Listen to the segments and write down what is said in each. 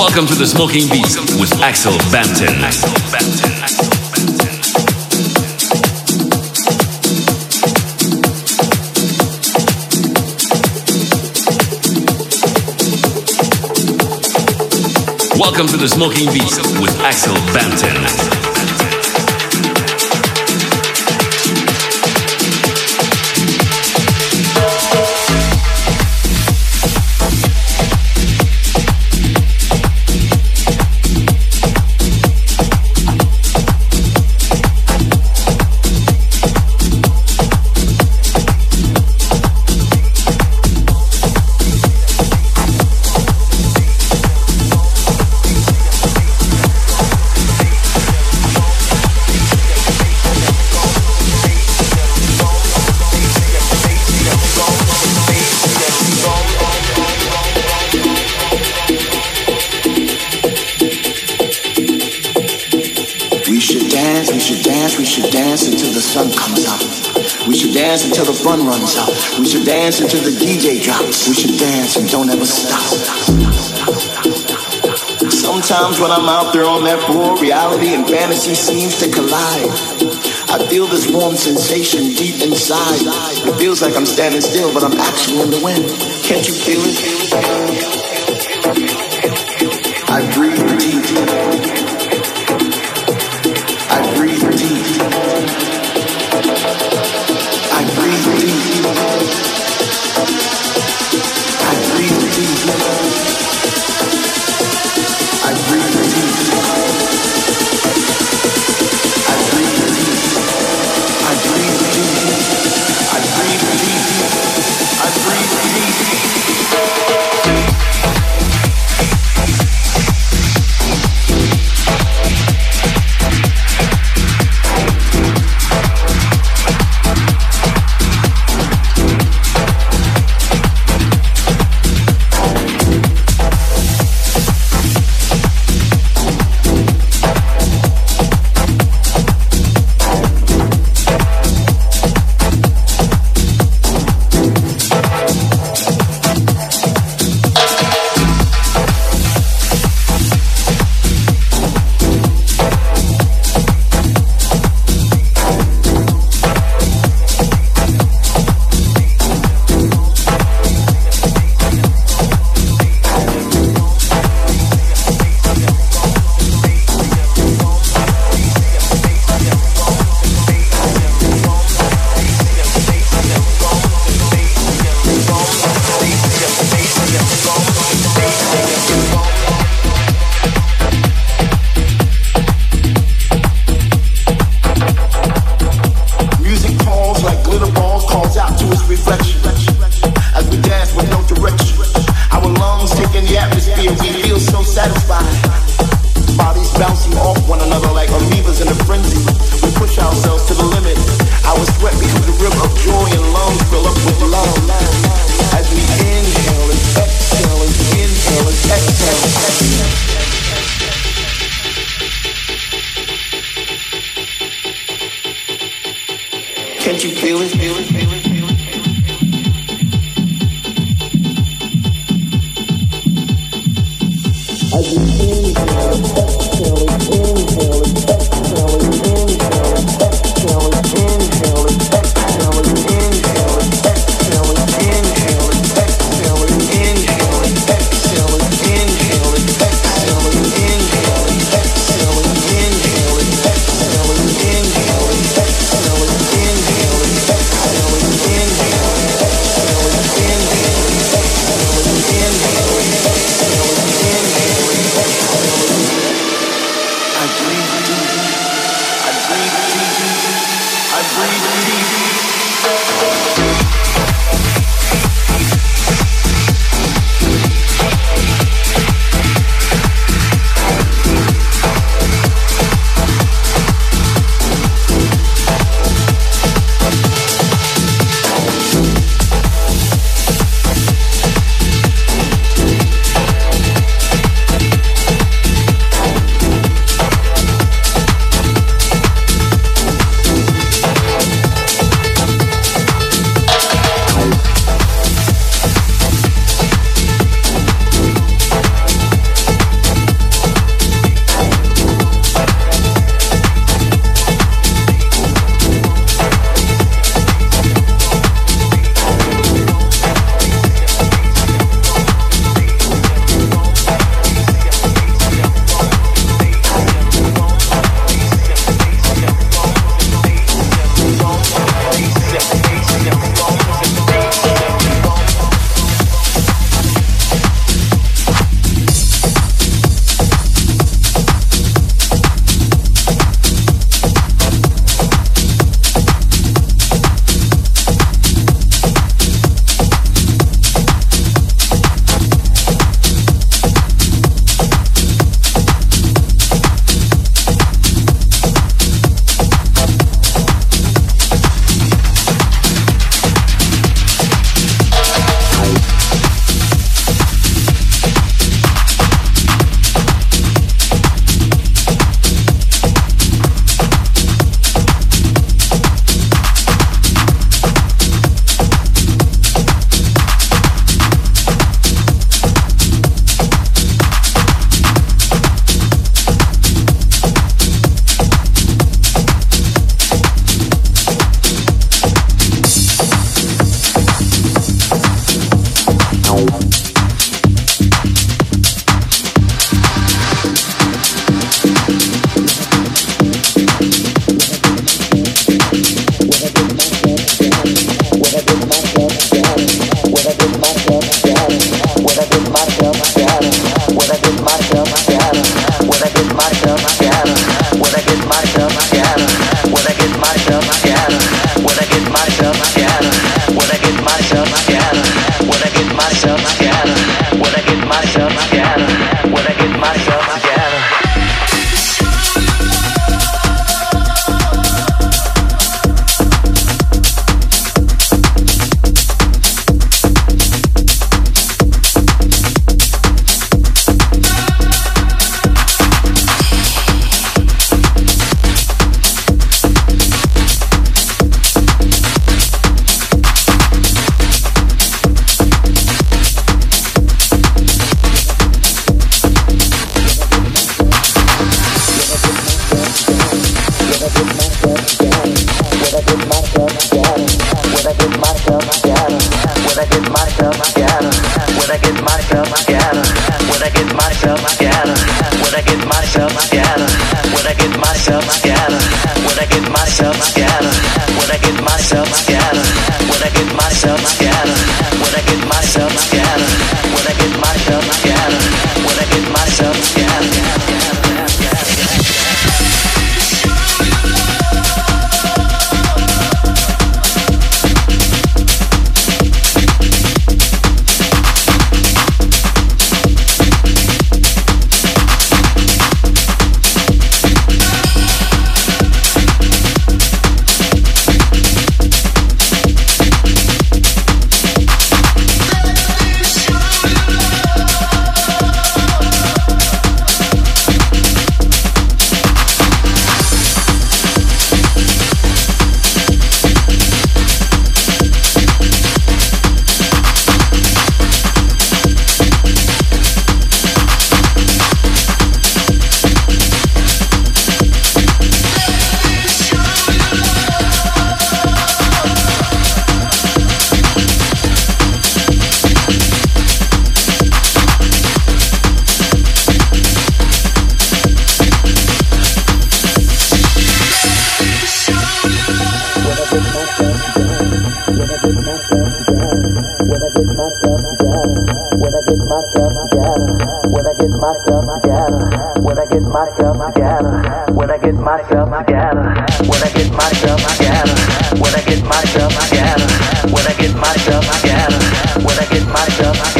Welcome to the Smoking Beast with Axel Banton. Welcome to the Smoking Beast with Axel Banton. I'm out there on that floor, reality and fantasy seems to collide. I feel this warm sensation deep inside. It feels like I'm standing still, but I'm actually in the wind. Can't you feel it? As you. see, myself together, when I get myself together. myself, I get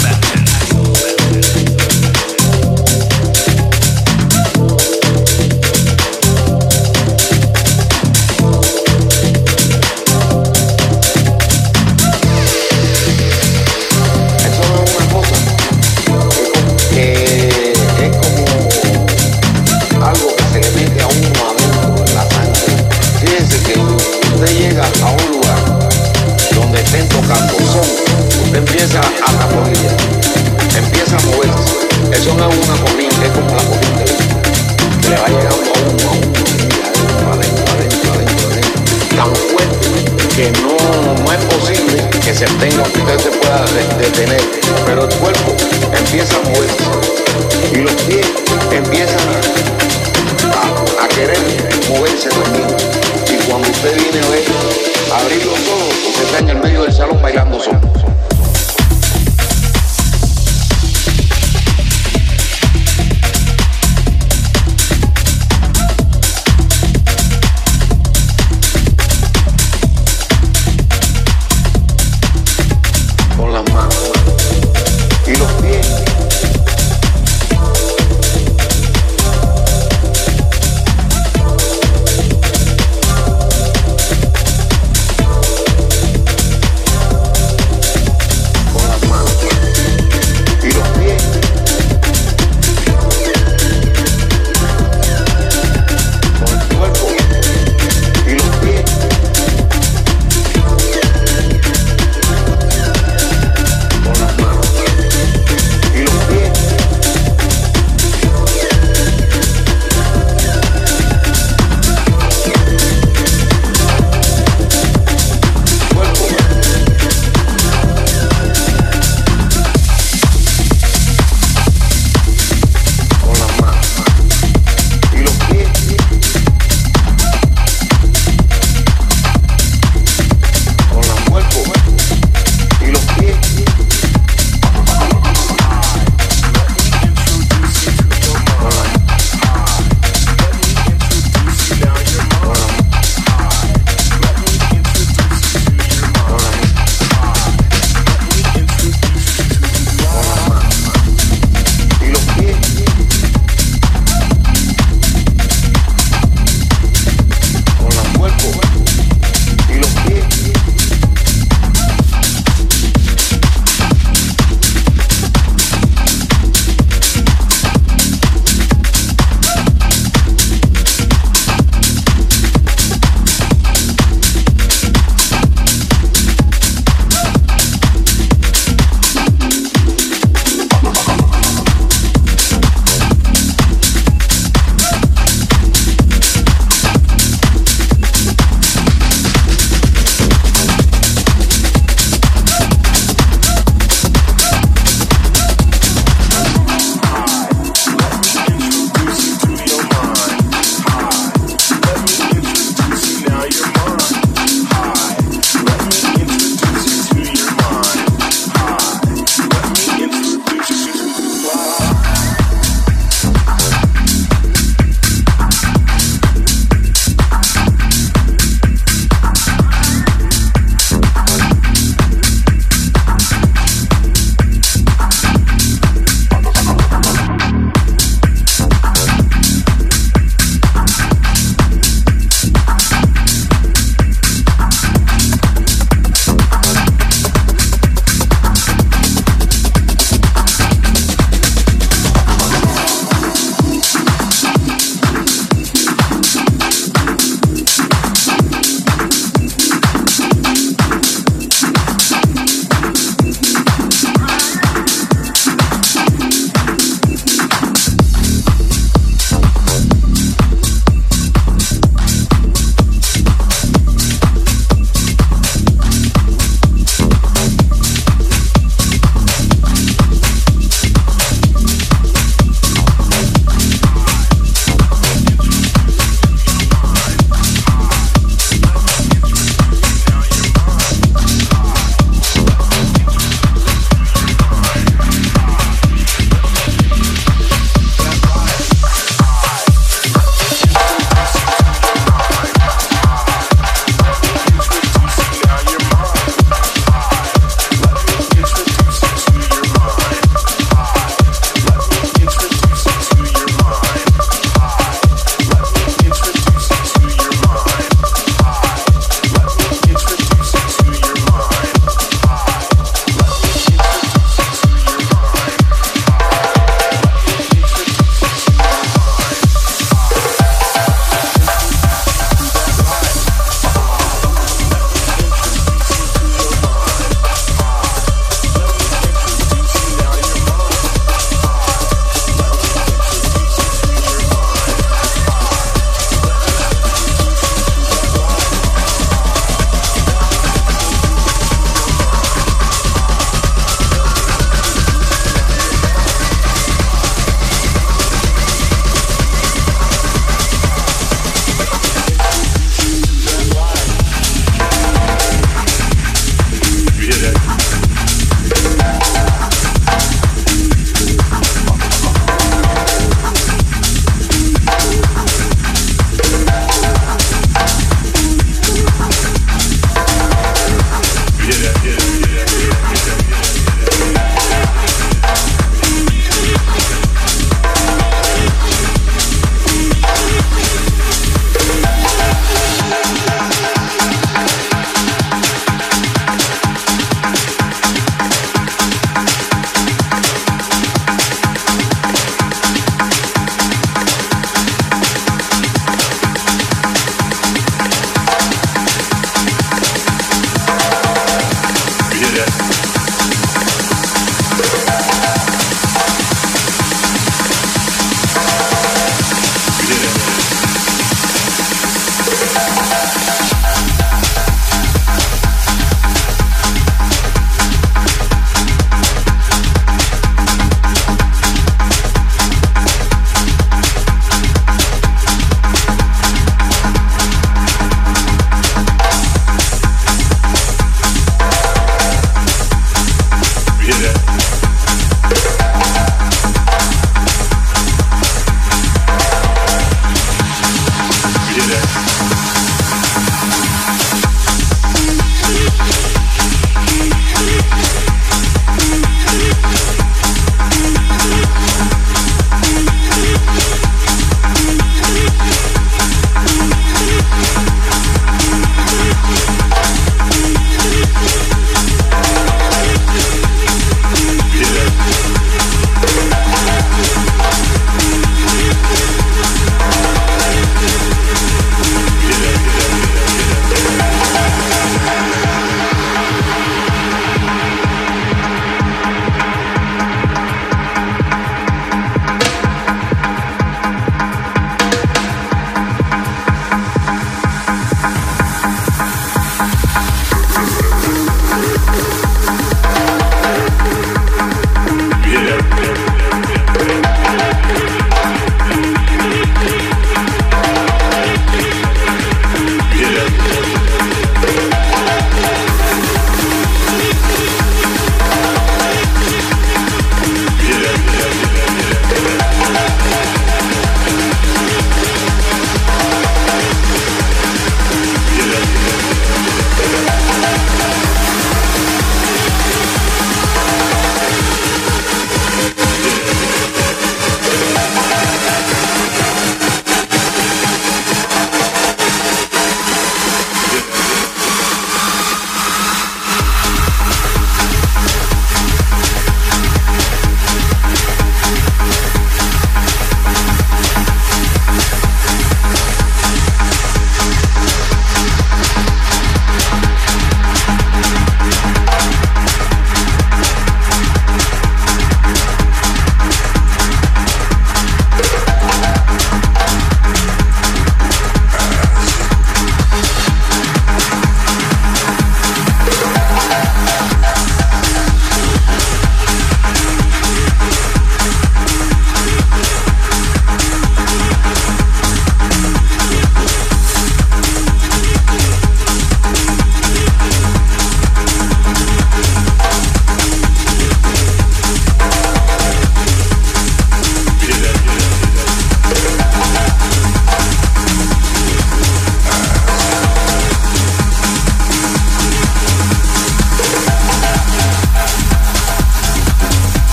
se tenga, que usted se pueda detener, pero el cuerpo empieza a moverse y los pies empiezan a, querer moverse también. Y cuando usted viene a ver, abrir los ojos, usted está en el medio del salón bailando solo.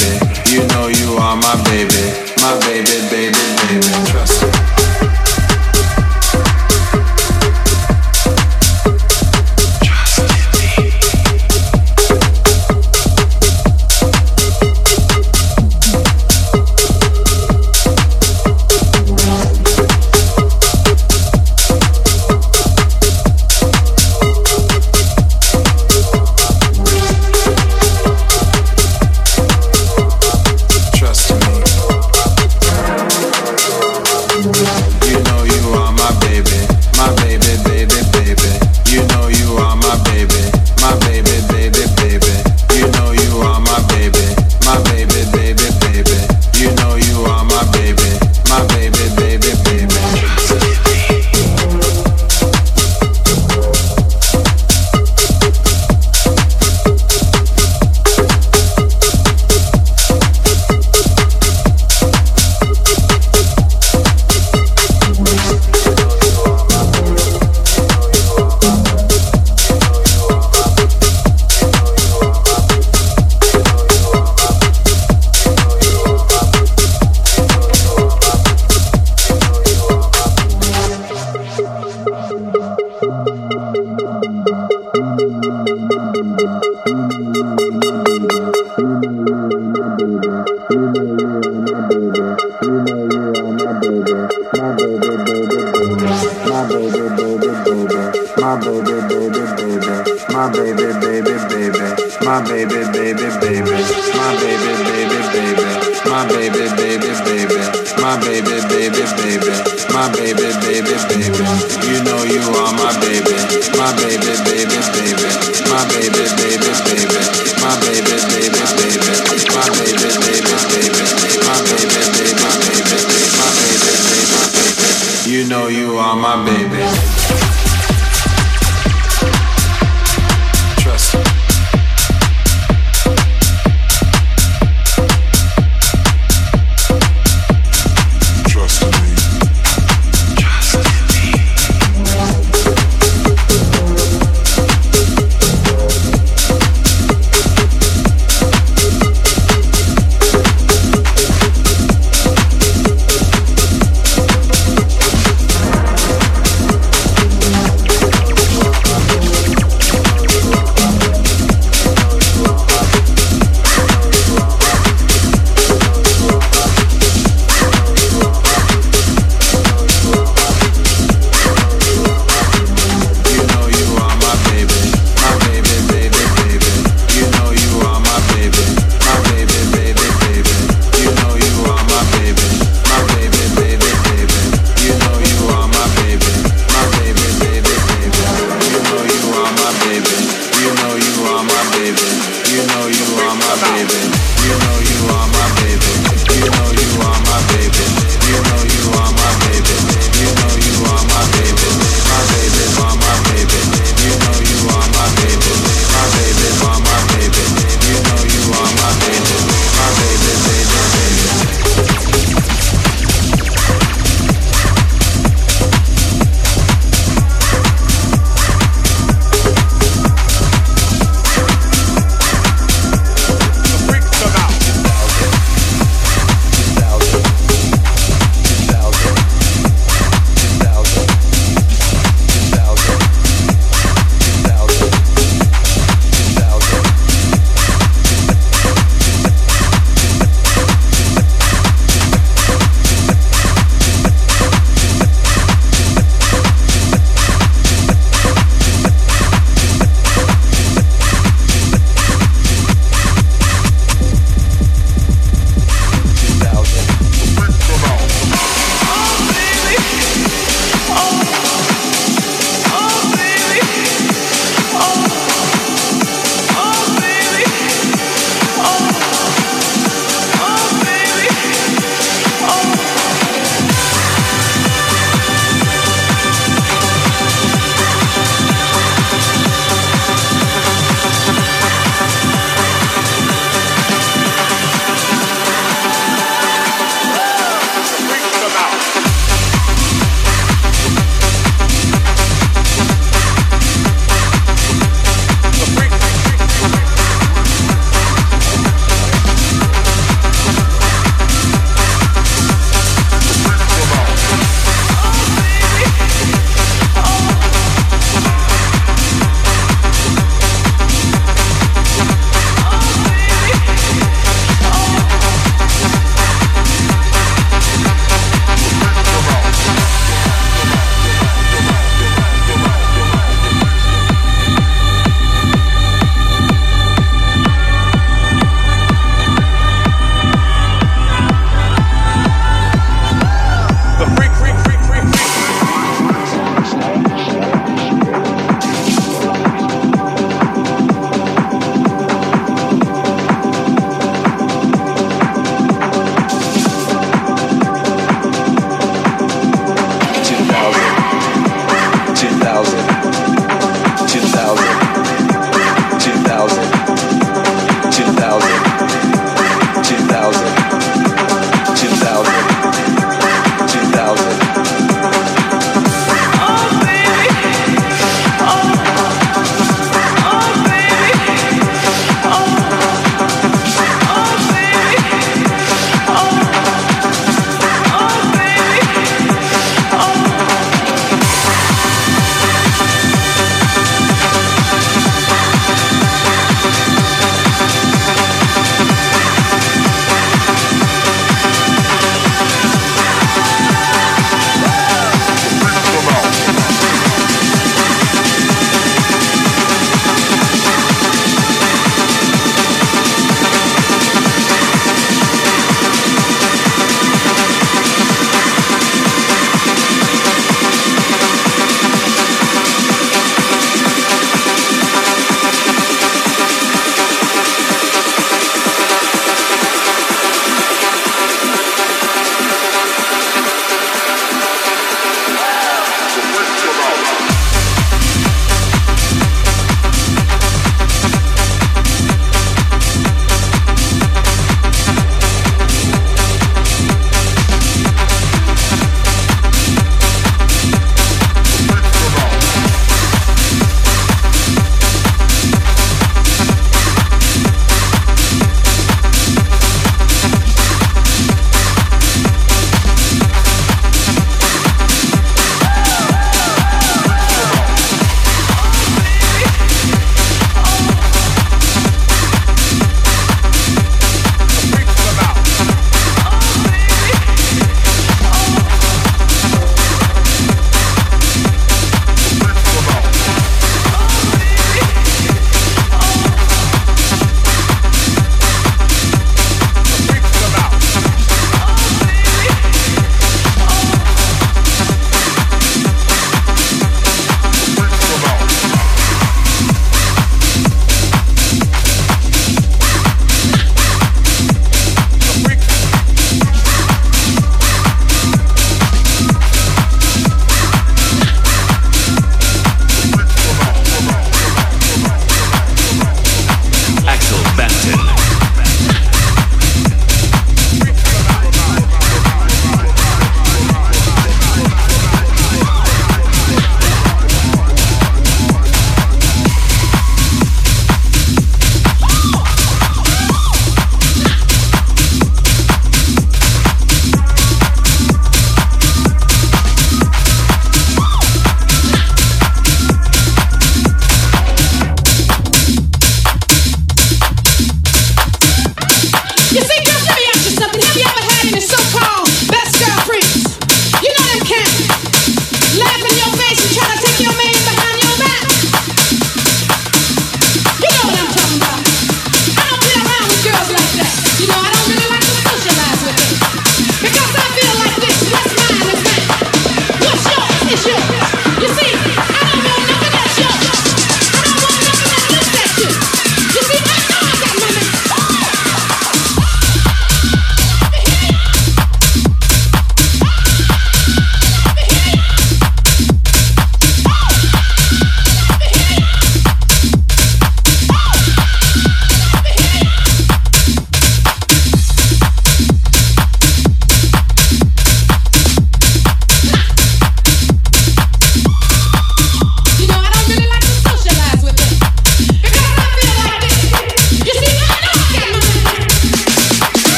baby. You know you are my baby, my baby, baby, baby. Trust me. my baby, my baby, baby, baby, my baby, baby, baby.